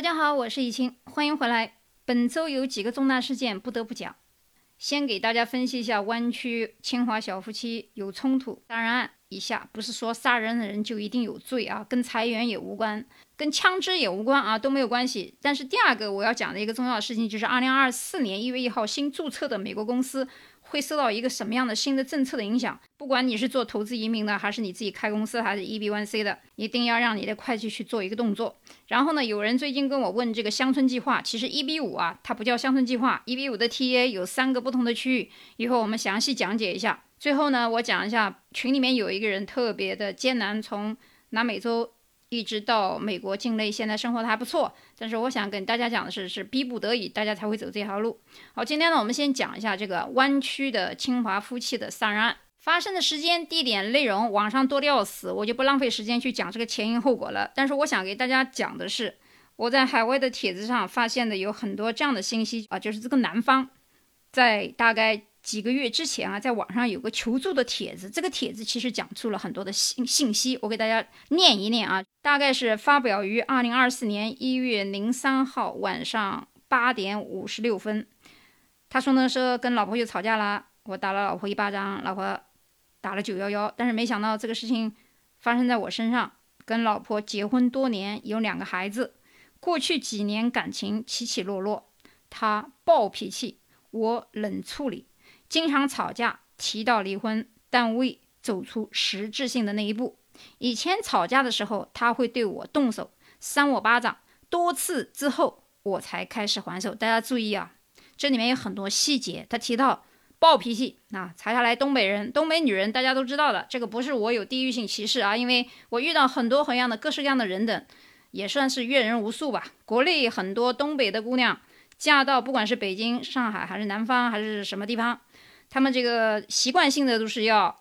大家好，我是易清，欢迎回来。本周有几个重大事件不得不讲，先给大家分析一下湾区清华小夫妻有冲突杀人案。以下不是说杀人的人就一定有罪啊，跟裁员也无关，跟枪支也无关啊，都没有关系。但是第二个我要讲的一个重要的事情，就是二零二四年一月一号新注册的美国公司。会受到一个什么样的新的政策的影响？不管你是做投资移民的，还是你自己开公司，还是 EB One C 的，一定要让你的会计去做一个动作。然后呢，有人最近跟我问这个乡村计划，其实 EB 五啊，它不叫乡村计划，EB 五的 TA 有三个不同的区域，一会儿我们详细讲解一下。最后呢，我讲一下群里面有一个人特别的艰难，从南美洲。一直到美国境内，现在生活的还不错。但是我想跟大家讲的是，是逼不得已，大家才会走这条路。好，今天呢，我们先讲一下这个湾区的清华夫妻的杀人案发生的时间、地点、内容，网上多的要死，我就不浪费时间去讲这个前因后果了。但是我想给大家讲的是，我在海外的帖子上发现的有很多这样的信息啊，就是这个男方在大概。几个月之前啊，在网上有个求助的帖子，这个帖子其实讲出了很多的信信息，我给大家念一念啊，大概是发表于二零二四年一月零三号晚上八点五十六分。他说呢，说跟老婆又吵架了，我打了老婆一巴掌，老婆打了九幺幺，但是没想到这个事情发生在我身上。跟老婆结婚多年，有两个孩子，过去几年感情起起落落，他暴脾气，我冷处理。经常吵架，提到离婚，但未走出实质性的那一步。以前吵架的时候，他会对我动手，扇我巴掌，多次之后我才开始还手。大家注意啊，这里面有很多细节。他提到暴脾气啊，查下来东北人、东北女人，大家都知道的，这个不是我有地域性歧视啊，因为我遇到很多很样的各式各样的人等，也算是阅人无数吧。国内很多东北的姑娘嫁到不管是北京、上海还是南方还是什么地方。他们这个习惯性的都是要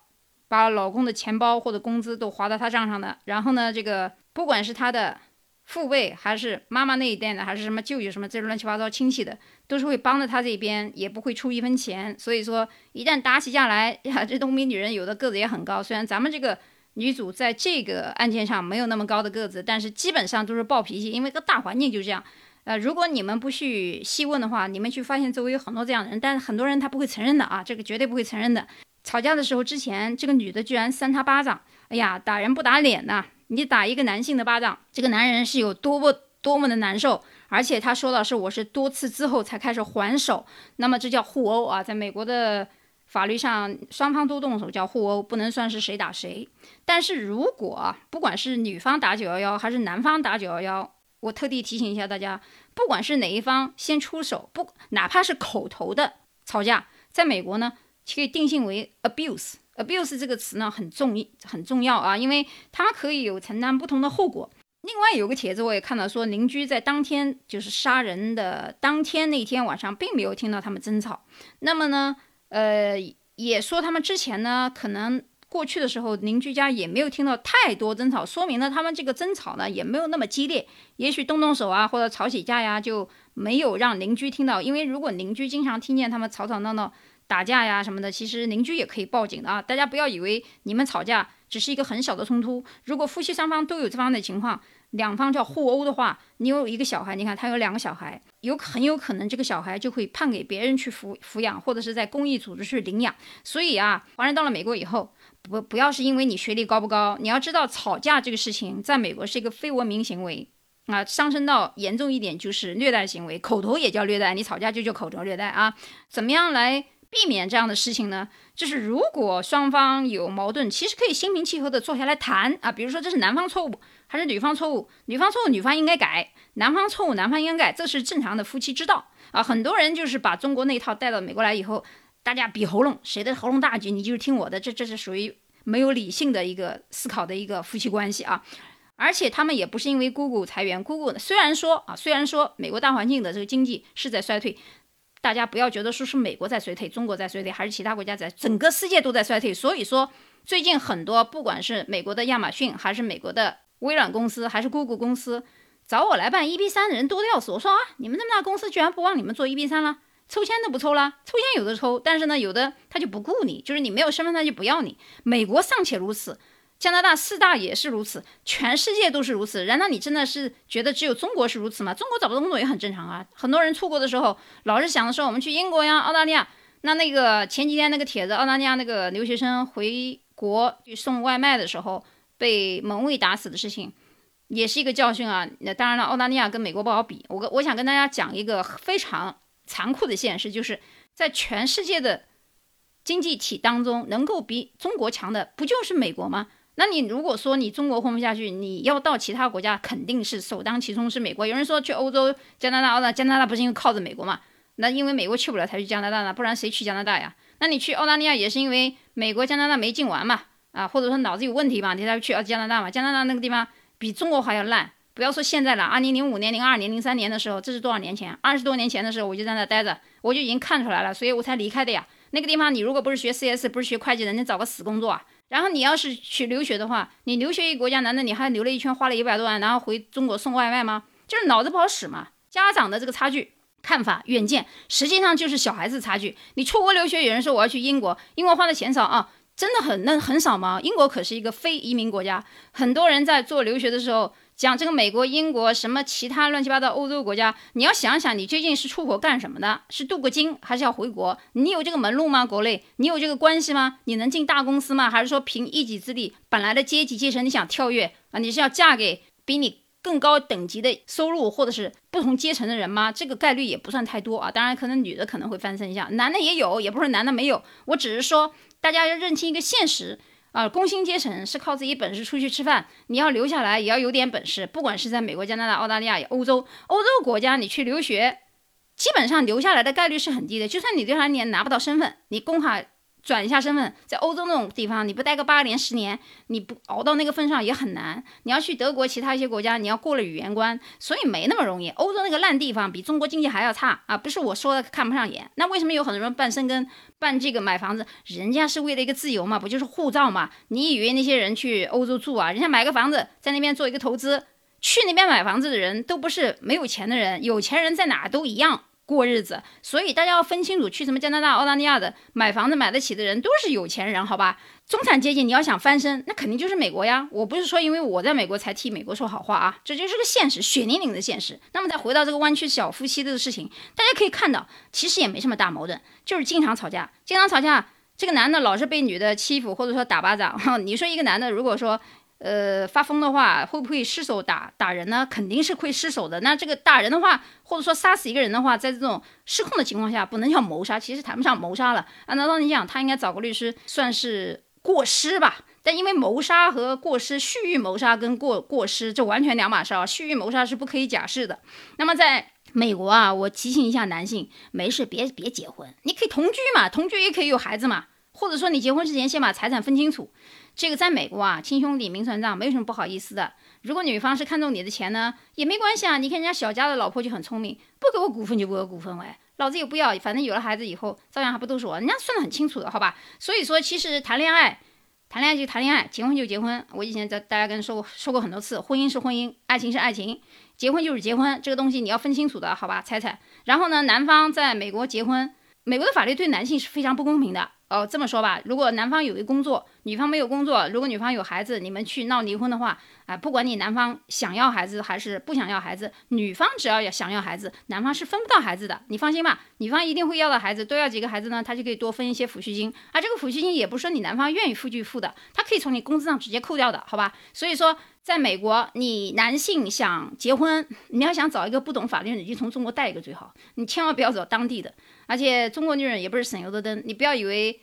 把老公的钱包或者工资都划到他账上的，然后呢，这个不管是他的父辈还是妈妈那一代的，还是什么舅舅什么这乱七八糟亲戚的，都是会帮着他这边，也不会出一分钱。所以说，一旦打起架来呀，这东北女人有的个子也很高。虽然咱们这个女主在这个案件上没有那么高的个子，但是基本上都是暴脾气，因为个大环境就这样。呃，如果你们不去细问的话，你们去发现周围有很多这样的人，但是很多人他不会承认的啊，这个绝对不会承认的。吵架的时候之前，这个女的居然扇他巴掌，哎呀，打人不打脸呐！你打一个男性的巴掌，这个男人是有多么多么的难受。而且他说的是我是多次之后才开始还手，那么这叫互殴啊，在美国的法律上，双方都动手叫互殴，不能算是谁打谁。但是如果不管是女方打九幺幺还是男方打九幺幺，我特地提醒一下大家，不管是哪一方先出手，不哪怕是口头的吵架，在美国呢，可以定性为 abuse。abuse 这个词呢很重很重要啊，因为它可以有承担不同的后果。另外有个帖子我也看到说，邻居在当天就是杀人的当天那天晚上，并没有听到他们争吵。那么呢，呃，也说他们之前呢可能。过去的时候，邻居家也没有听到太多争吵，说明呢，他们这个争吵呢也没有那么激烈。也许动动手啊，或者吵起架呀，就没有让邻居听到。因为如果邻居经常听见他们吵吵闹闹、打架呀什么的，其实邻居也可以报警的啊。大家不要以为你们吵架只是一个很小的冲突，如果夫妻双方都有这方面的情况。两方叫互殴的话，你有一个小孩，你看他有两个小孩，有很有可能这个小孩就会判给别人去抚抚养，或者是在公益组织去领养。所以啊，华人到了美国以后，不不要是因为你学历高不高，你要知道吵架这个事情在美国是一个非文明行为啊，上升到严重一点就是虐待行为，口头也叫虐待，你吵架就叫口头虐待啊。怎么样来避免这样的事情呢？就是如果双方有矛盾，其实可以心平气和的坐下来谈啊，比如说这是男方错误。还是女方错误，女方错误，女方应该改；男方错误，男方应该改，这是正常的夫妻之道啊。很多人就是把中国那一套带到美国来以后，大家比喉咙，谁的喉咙大句，你就是听我的，这这是属于没有理性的一个思考的一个夫妻关系啊。而且他们也不是因为谷歌裁员谷歌虽然说啊，虽然说美国大环境的这个经济是在衰退，大家不要觉得说是美国在衰退，中国在衰退，还是其他国家在，整个世界都在衰退。所以说，最近很多不管是美国的亚马逊，还是美国的。微软公司还是 Google 公司找我来办 EB 三的人多的要死。我说啊，你们这么大公司居然不帮你们做 EB 三了，抽签都不抽了。抽签有的抽，但是呢，有的他就不顾你，就是你没有身份他就不要你。美国尚且如此，加拿大四大也是如此，全世界都是如此。难道你真的是觉得只有中国是如此吗？中国找不到工作也很正常啊。很多人出国的时候，老是想着说我们去英国呀、澳大利亚。那那个前几天那个帖子，澳大利亚那个留学生回国去送外卖的时候被门卫打死的事情，也是一个教训啊。那当然了，澳大利亚跟美国不好比。我跟我想跟大家讲一个非常残酷的现实，就是在全世界的经济体当中，能够比中国强的不就是美国吗？那你如果说你中国混不下去，你要到其他国家，肯定是首当其冲是美国。有人说去欧洲、加拿大、澳大加拿大不是因为靠着美国吗？那因为美国去不了才去加拿大呢，不然谁去加拿大呀？那你去澳大利亚也是因为美国、加拿大没进完嘛？啊，或者说脑子有问题嘛？你才去加拿大嘛？加拿大那个地方比中国还要烂，不要说现在了，二零零五年、零二年、零三年的时候，这是多少年前？二十多年前的时候，我就在那待着，我就已经看出来了，所以我才离开的呀。那个地方你如果不是学 CS，不是学会计的，你找个死工作啊。然后你要是去留学的话，你留学一国家，难道你还留了一圈，花了一百多万，然后回中国送外卖吗？就是脑子不好使嘛。家长的这个差距。看法远见，实际上就是小孩子差距。你出国留学，有人说我要去英国，英国花的钱少啊，真的很那很少吗？英国可是一个非移民国家，很多人在做留学的时候讲这个美国、英国什么其他乱七八糟欧洲国家，你要想想，你究竟是出国干什么的？是镀个金，还是要回国？你有这个门路吗？国内你有这个关系吗？你能进大公司吗？还是说凭一己之力，本来的阶级阶层你想跳跃啊？你是要嫁给比你？更高等级的收入，或者是不同阶层的人吗？这个概率也不算太多啊。当然，可能女的可能会翻身一下，男的也有，也不是男的没有。我只是说，大家要认清一个现实啊，工薪阶层是靠自己本事出去吃饭，你要留下来也要有点本事。不管是在美国、加拿大、澳大利亚、欧洲、欧洲国家，你去留学，基本上留下来的概率是很低的。就算你留下来，你也拿不到身份，你工卡。转一下身份，在欧洲那种地方，你不待个八年十年，你不熬到那个份上也很难。你要去德国其他一些国家，你要过了语言关，所以没那么容易。欧洲那个烂地方比中国经济还要差啊！不是我说的看不上眼，那为什么有很多人办生根、办这个买房子？人家是为了一个自由嘛，不就是护照嘛？你以为那些人去欧洲住啊？人家买个房子在那边做一个投资，去那边买房子的人都不是没有钱的人，有钱人在哪都一样。过日子，所以大家要分清楚，去什么加拿大、澳大利亚的买房子买得起的人都是有钱人，好吧？中产阶级你要想翻身，那肯定就是美国呀。我不是说因为我在美国才替美国说好话啊，这就是个现实，血淋淋的现实。那么再回到这个湾区小夫妻的事情，大家可以看到，其实也没什么大矛盾，就是经常吵架，经常吵架。这个男的老是被女的欺负，或者说打巴掌。你说一个男的如果说。呃，发疯的话会不会失手打打人呢？肯定是会失手的。那这个打人的话，或者说杀死一个人的话，在这种失控的情况下，不能叫谋杀，其实谈不上谋杀了。按照道理讲，他应该找个律师，算是过失吧。但因为谋杀和过失，蓄意谋杀跟过过失这完全两码事啊。蓄意谋杀是不可以假释的。那么在美国啊，我提醒一下男性，没事别别结婚，你可以同居嘛，同居也可以有孩子嘛，或者说你结婚之前先把财产分清楚。这个在美国啊，亲兄弟明算账，没有什么不好意思的。如果女方是看中你的钱呢，也没关系啊。你看人家小家的老婆就很聪明，不给我股份就不给我股份，喂，老子也不要，反正有了孩子以后，照样还不都是我？人家算得很清楚的，好吧？所以说，其实谈恋爱，谈恋爱就谈恋爱，结婚就结婚。我以前在大家跟说过说过很多次，婚姻是婚姻，爱情是爱情，结婚就是结婚，这个东西你要分清楚的，好吧？猜猜。然后呢，男方在美国结婚，美国的法律对男性是非常不公平的。哦，这么说吧，如果男方有一工作，女方没有工作，如果女方有孩子，你们去闹离婚的话，啊，不管你男方想要孩子还是不想要孩子，女方只要要想要孩子，男方是分不到孩子的，你放心吧，女方一定会要到孩子，多要几个孩子呢，他就可以多分一些抚恤金，啊，这个抚恤金也不是说你男方愿意付就付的，他可以从你工资上直接扣掉的，好吧？所以说，在美国，你男性想结婚，你要想找一个不懂法律的，你就从中国带一个最好，你千万不要找当地的。而且中国女人也不是省油的灯，你不要以为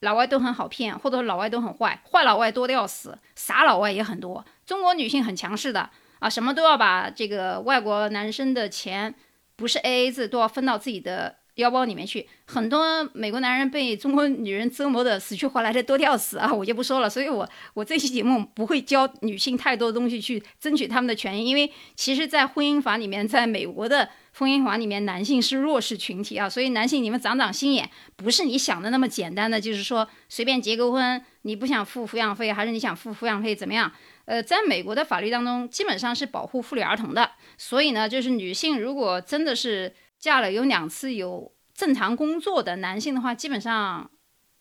老外都很好骗，或者说老外都很坏，坏老外多的要死，傻老外也很多。中国女性很强势的啊，什么都要把这个外国男生的钱，不是 A A 制，都要分到自己的。腰包里面去，很多美国男人被中国女人折磨的死去活来的多的要死啊！我就不说了，所以我我这期节目不会教女性太多东西去争取他们的权益，因为其实，在婚姻法里面，在美国的婚姻法里面，男性是弱势群体啊，所以男性你们长长心眼，不是你想的那么简单的，就是说随便结个婚，你不想付抚养费，还是你想付抚养费怎么样？呃，在美国的法律当中，基本上是保护妇女儿童的，所以呢，就是女性如果真的是。嫁了有两次有正常工作的男性的话，基本上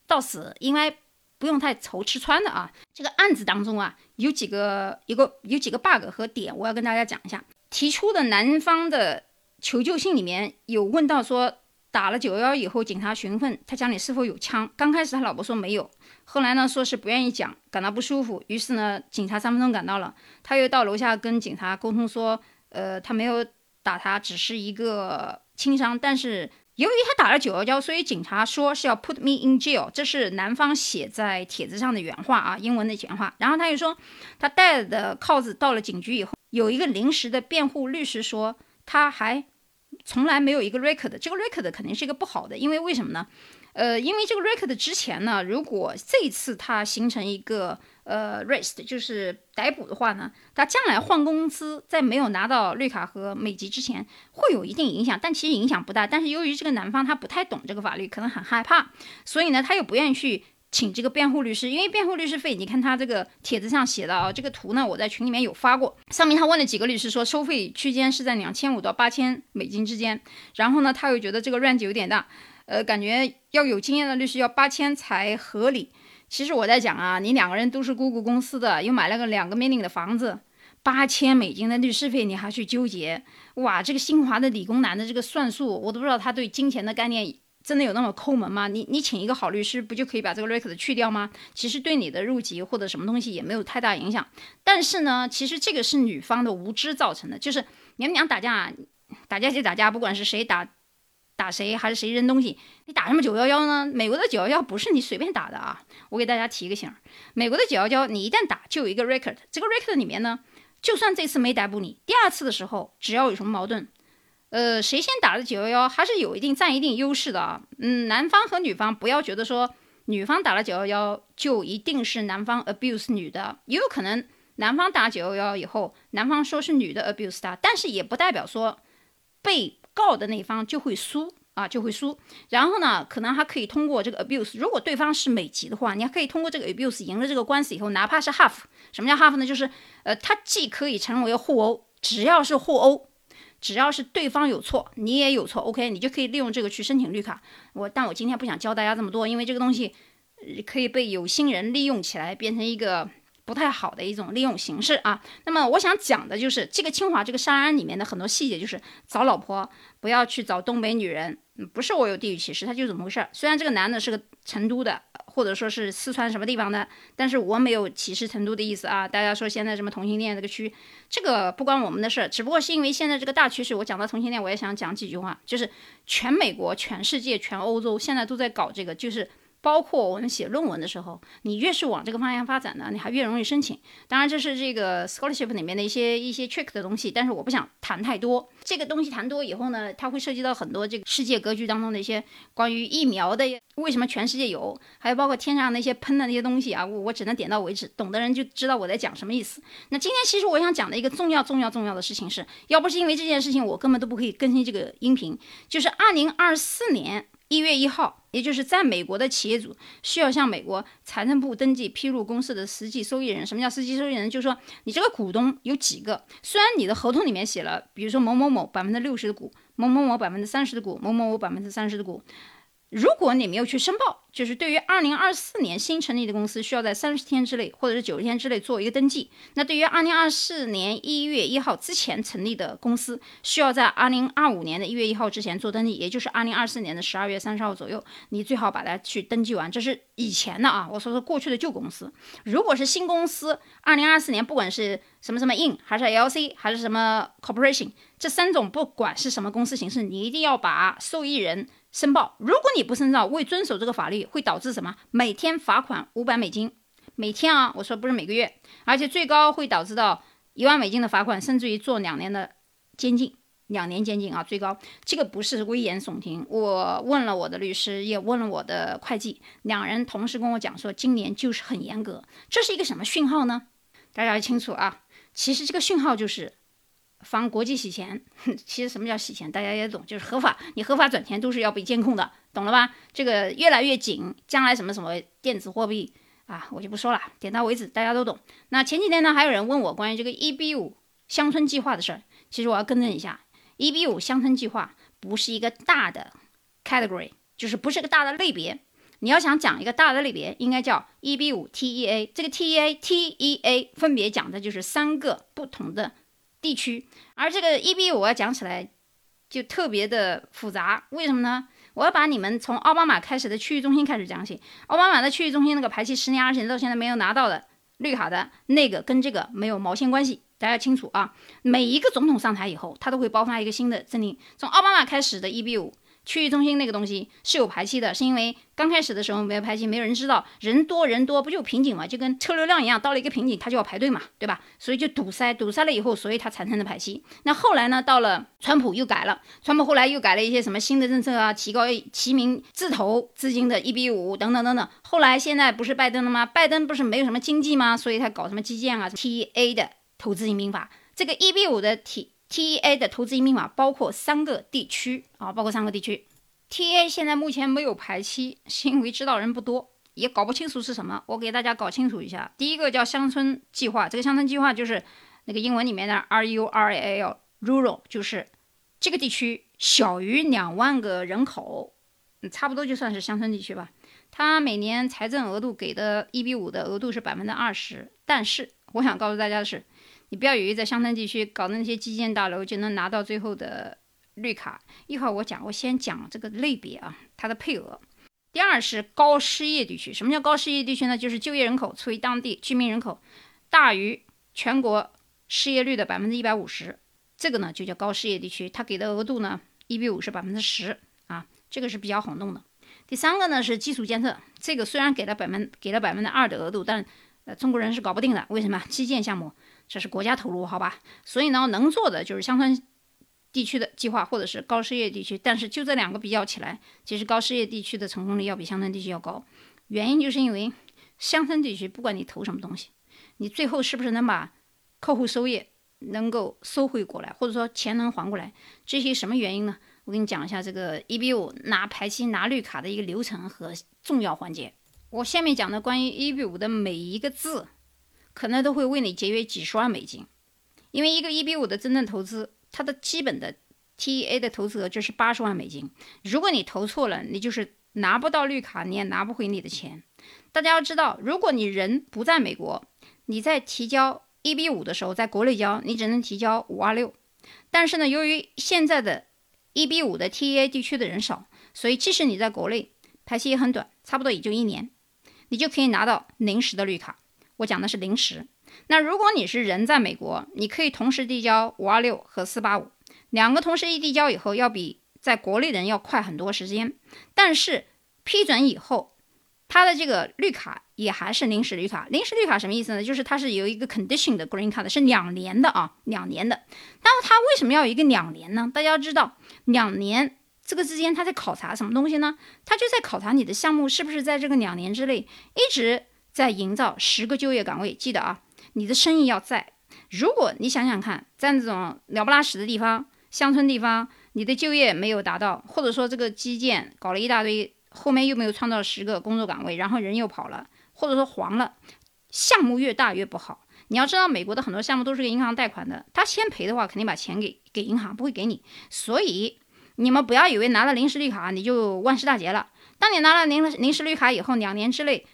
到死应该不用太愁吃穿的啊。这个案子当中啊，有几个一个有几个 bug 和点，我要跟大家讲一下。提出的男方的求救信里面有问到说，打了九幺幺以后，警察询问他家里是否有枪。刚开始他老婆说没有，后来呢说是不愿意讲，感到不舒服。于是呢，警察三分钟赶到了，他又到楼下跟警察沟通说，呃，他没有打他，只是一个轻伤，但是。由于他打了九幺幺，所以警察说是要 put me in jail，这是男方写在帖子上的原话啊，英文的原话。然后他又说，他带的铐子到了警局以后，有一个临时的辩护律师说，他还从来没有一个 record，这个 record 肯定是一个不好的，因为为什么呢？呃，因为这个 record 之前呢，如果这一次他形成一个呃 arrest，就是逮捕的话呢，他将来换公司，在没有拿到绿卡和美籍之前，会有一定影响，但其实影响不大。但是由于这个男方他不太懂这个法律，可能很害怕，所以呢，他又不愿意去请这个辩护律师，因为辩护律师费，你看他这个帖子上写的啊，这个图呢，我在群里面有发过，上面他问了几个律师，说收费区间是在两千五到八千美金之间，然后呢，他又觉得这个 range 有点大。呃，感觉要有经验的律师要八千才合理。其实我在讲啊，你两个人都是姑姑公司的，又买了个两个 million 的房子，八千美金的律师费你还去纠结？哇，这个新华的理工男的这个算术，我都不知道他对金钱的概念真的有那么抠门吗？你你请一个好律师，不就可以把这个 record 去掉吗？其实对你的入籍或者什么东西也没有太大影响。但是呢，其实这个是女方的无知造成的，就是你们俩打架，打架就打架，不管是谁打。打谁还是谁扔东西？你打什么九幺幺呢？美国的九幺幺不是你随便打的啊！我给大家提个醒，美国的九幺幺你一旦打就有一个 record，这个 record 里面呢，就算这次没逮捕你，第二次的时候只要有什么矛盾，呃，谁先打的九幺幺还是有一定占一定优势的啊。嗯，男方和女方不要觉得说女方打了九幺幺就一定是男方 abuse 女的，也有可能男方打九幺幺以后，男方说是女的 abuse 他，但是也不代表说被。告的那方就会输啊，就会输。然后呢，可能还可以通过这个 abuse，如果对方是美籍的话，你还可以通过这个 abuse 赢了这个官司以后，哪怕是 half，什么叫 half 呢？就是呃，他既可以成为互殴，只要是互殴，只要是对方有错，你也有错，OK，你就可以利用这个去申请绿卡。我，但我今天不想教大家这么多，因为这个东西可以被有心人利用起来，变成一个。不太好的一种利用形式啊。那么我想讲的就是这个清华这个杀案里面的很多细节，就是找老婆不要去找东北女人，不是我有地域歧视，他就是怎么回事？虽然这个男的是个成都的，或者说是四川什么地方的，但是我没有歧视成都的意思啊。大家说现在什么同性恋这个区，这个不关我们的事儿，只不过是因为现在这个大趋势，我讲到同性恋，我也想讲几句话，就是全美国、全世界、全欧洲现在都在搞这个，就是。包括我们写论文的时候，你越是往这个方向发展呢，你还越容易申请。当然，这是这个 scholarship 里面的一些一些 trick 的东西，但是我不想谈太多。这个东西谈多以后呢，它会涉及到很多这个世界格局当中的一些关于疫苗的为什么全世界有，还有包括天上那些喷的那些东西啊，我我只能点到为止，懂的人就知道我在讲什么意思。那今天其实我想讲的一个重要重要重要的事情是，要不是因为这件事情，我根本都不可以更新这个音频，就是二零二四年。一月一号，也就是在美国的企业主需要向美国财政部登记披露公司的实际受益人。什么叫实际受益人？就是说你这个股东有几个？虽然你的合同里面写了，比如说某某某百分之六十的股，某某某百分之三十的股，某某某百分之三十的股。如果你没有去申报，就是对于二零二四年新成立的公司，需要在三十天之内或者是九十天之内做一个登记。那对于二零二四年一月一号之前成立的公司，需要在二零二五年的一月一号之前做登记，也就是二零二四年的十二月三十号左右，你最好把它去登记完。这是以前的啊，我说说过去的旧公司。如果是新公司，二零二四年不管是什么什么 in 还是 LC 还是什么 corporation，这三种不管是什么公司形式，你一定要把受益人。申报，如果你不申报，未遵守这个法律，会导致什么？每天罚款五百美金，每天啊，我说不是每个月，而且最高会导致到一万美金的罚款，甚至于坐两年的监禁，两年监禁啊，最高。这个不是危言耸听，我问了我的律师，也问了我的会计，两人同时跟我讲说，今年就是很严格。这是一个什么讯号呢？大家要清楚啊，其实这个讯号就是。防国际洗钱，其实什么叫洗钱，大家也懂，就是合法，你合法转钱都是要被监控的，懂了吧？这个越来越紧，将来什么什么电子货币啊，我就不说了，点到为止，大家都懂。那前几天呢，还有人问我关于这个 EB 五乡村计划的事儿，其实我要更正一下，EB 五乡村计划不是一个大的 category，就是不是个大的类别。你要想讲一个大的类别，应该叫 EB 五 TEA。这个 TEA、TEA 分别讲的就是三个不同的地区，而这个 EB 五要讲起来就特别的复杂。为什么呢？我要把你们从奥巴马开始的区域中心开始讲起。奥巴马的区域中心那个排期十年、二十年到现在没有拿到的绿卡的那个，跟这个没有毛线关系。大家清楚啊！每一个总统上台以后，他都会爆发一个新的政令。从奥巴马开始的 EB 五。区域中心那个东西是有排期的，是因为刚开始的时候没有排期，没有人知道，人多人多不就瓶颈嘛，就跟车流量一样，到了一个瓶颈，它就要排队嘛，对吧？所以就堵塞，堵塞了以后，所以它产生的排期。那后来呢，到了川普又改了，川普后来又改了一些什么新的政策啊，提高提名自投资金的一比五等等等等。后来现在不是拜登了吗？拜登不是没有什么经济吗？所以他搞什么基建啊？T A 的投资移民法，这个一比五的体。T A 的投资移民法包括三个地区啊，包括三个地区。T A 现在目前没有排期，是因为知道人不多，也搞不清楚是什么。我给大家搞清楚一下，第一个叫乡村计划，这个乡村计划就是那个英文里面的 R U R A L，rural 就是这个地区小于两万个人口，差不多就算是乡村地区吧。它每年财政额度给的一比五的额度是百分之二十，但是我想告诉大家的是。你不要以为在乡村地区搞的那些基建大楼就能拿到最后的绿卡。一会儿我讲，我先讲这个类别啊，它的配额。第二是高失业地区。什么叫高失业地区呢？就是就业人口除以当地居民人口大于全国失业率的百分之一百五十，这个呢就叫高失业地区。它给的额度呢一比五是百分之十啊，这个是比较好弄的。第三个呢是基础建设，这个虽然给了百分给了百分之二的额度，但呃中国人是搞不定的。为什么？基建项目。这是国家投入，好吧？所以呢，能做的就是乡村地区的计划，或者是高失业地区。但是就这两个比较起来，其实高失业地区的成功率要比乡村地区要高。原因就是因为乡村地区不管你投什么东西，你最后是不是能把客户收益能够收回过来，或者说钱能还过来，这些什么原因呢？我给你讲一下这个一比五拿排期拿绿卡的一个流程和重要环节。我下面讲的关于一比五的每一个字。可能都会为你节约几十万美金，因为一个一比五的真正投资，它的基本的 TEA 的投资额就是八十万美金。如果你投错了，你就是拿不到绿卡，你也拿不回你的钱。大家要知道，如果你人不在美国，你在提交一比五的时候，在国内交，你只能提交五二六。但是呢，由于现在的一比五的 TEA 地区的人少，所以即使你在国内排期也很短，差不多也就一年，你就可以拿到临时的绿卡。我讲的是临时。那如果你是人在美国，你可以同时递交五二六和四八五，两个同时一递交以后，要比在国内人要快很多时间。但是批准以后，他的这个绿卡也还是临时绿卡。临时绿卡什么意思呢？就是它是有一个 condition 的 green card，是两年的啊，两年的。那么它为什么要有一个两年呢？大家要知道，两年这个之间他在考察什么东西呢？他就在考察你的项目是不是在这个两年之内一直。在营造十个就业岗位，记得啊，你的生意要在。如果你想想看，在这种了不拉屎的地方、乡村地方，你的就业没有达到，或者说这个基建搞了一大堆，后面又没有创造十个工作岗位，然后人又跑了，或者说黄了，项目越大越不好。你要知道，美国的很多项目都是给银行贷款的，他先赔的话，肯定把钱给给银行，不会给你。所以你们不要以为拿了临时绿卡你就万事大吉了。当你拿了临临时绿卡以后，两年之内。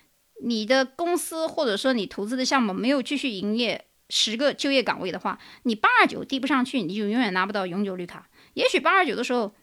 你的公司或者说你投资的项目没有继续营业十个就业岗位的话，你八二九递不上去，你就永远拿不到永久绿卡。也许八二九的时候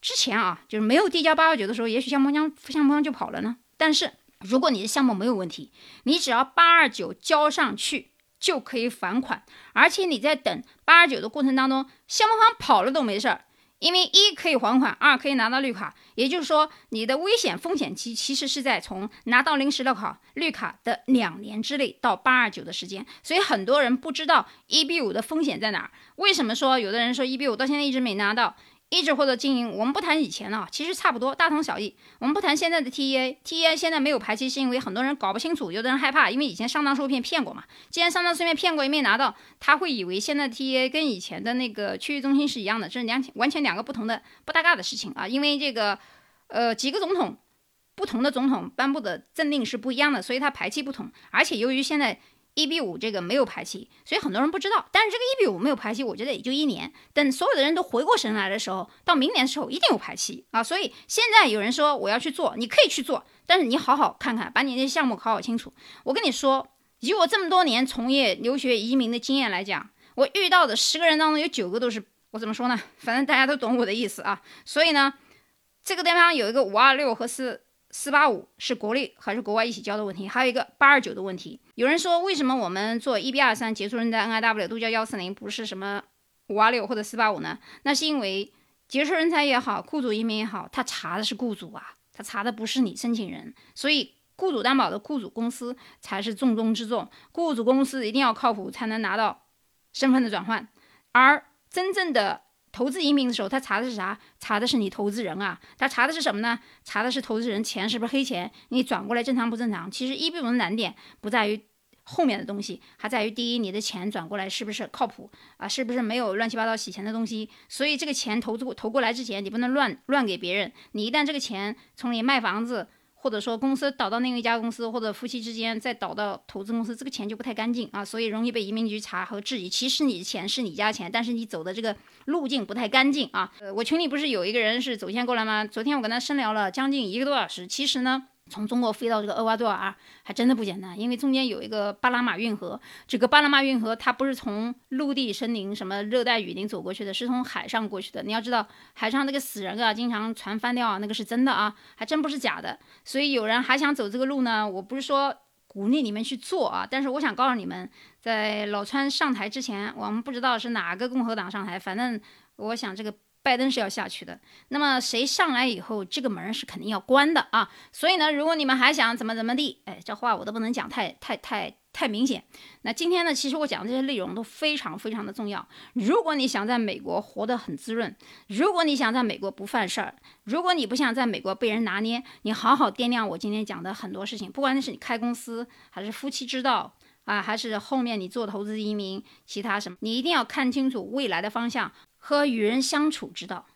之前啊，就是没有递交八二九的时候，也许项目方项目方就跑了呢。但是如果你的项目没有问题，你只要八二九交上去就可以返款，而且你在等八二九的过程当中，项目方跑了都没事儿。因为一可以还款，二可以拿到绿卡，也就是说你的危险风险期其实是在从拿到临时的卡绿卡的两年之内到八二九的时间，所以很多人不知道一比五的风险在哪儿。为什么说有的人说一比五到现在一直没拿到？一直或者经营，我们不谈以前了，其实差不多，大同小异。我们不谈现在的 TEA，TEA 现在没有排期，是因为很多人搞不清楚，有的人害怕，因为以前上当受骗骗过嘛。既然上当受骗骗过也没拿到，他会以为现在的 TEA 跟以前的那个区域中心是一样的，这是两完全两个不同的不搭嘎的事情啊。因为这个，呃，几个总统不同的总统颁布的政令是不一样的，所以它排期不同。而且由于现在一比五这个没有排期，所以很多人不知道。但是这个一比五没有排期，我觉得也就一年。等所有的人都回过神来的时候，到明年的时候一定有排期啊。所以现在有人说我要去做，你可以去做，但是你好好看看，把你那些项目考好清楚。我跟你说，以我这么多年从业留学移民的经验来讲，我遇到的十个人当中有九个都是我怎么说呢？反正大家都懂我的意思啊。所以呢，这个地方有一个五二六和四。四八五是国内还是国外一起交的问题，还有一个八二九的问题。有人说，为什么我们做一 B 二三杰出人才 NIW 都叫幺四零，不是什么五二六或者四八五呢？那是因为杰出人才也好，雇主移民也好，他查的是雇主啊，他查的不是你申请人，所以雇主担保的雇主公司才是重中之重，雇主公司一定要靠谱，才能拿到身份的转换，而真正的。投资移民的时候，他查的是啥？查的是你投资人啊，他查的是什么呢？查的是投资人钱是不是黑钱，你转过来正常不正常？其实一比五的难点不在于后面的东西，还在于第一，你的钱转过来是不是靠谱啊？是不是没有乱七八糟洗钱的东西？所以这个钱投资投过来之前，你不能乱乱给别人。你一旦这个钱从你卖房子。或者说公司倒到另一家公司，或者夫妻之间再倒到投资公司，这个钱就不太干净啊，所以容易被移民局查和质疑。其实你的钱是你家钱，但是你走的这个路径不太干净啊。呃，我群里不是有一个人是走线过来吗？昨天我跟他深聊了将近一个多小时。其实呢。从中国飞到这个厄瓜多尔还真的不简单，因为中间有一个巴拿马运河。这个巴拿马运河它不是从陆地森林、什么热带雨林走过去的，是从海上过去的。你要知道，海上那个死人啊，经常船翻掉啊，那个是真的啊，还真不是假的。所以有人还想走这个路呢，我不是说鼓励你们去做啊，但是我想告诉你们，在老川上台之前，我们不知道是哪个共和党上台，反正我想这个。拜登是要下去的，那么谁上来以后，这个门是肯定要关的啊。所以呢，如果你们还想怎么怎么地，哎，这话我都不能讲太太太太明显。那今天呢，其实我讲的这些内容都非常非常的重要。如果你想在美国活得很滋润，如果你想在美国不犯事儿，如果你不想在美国被人拿捏，你好好掂量我今天讲的很多事情，不管你是你开公司，还是夫妻之道啊，还是后面你做投资移民，其他什么，你一定要看清楚未来的方向。和与人相处之道。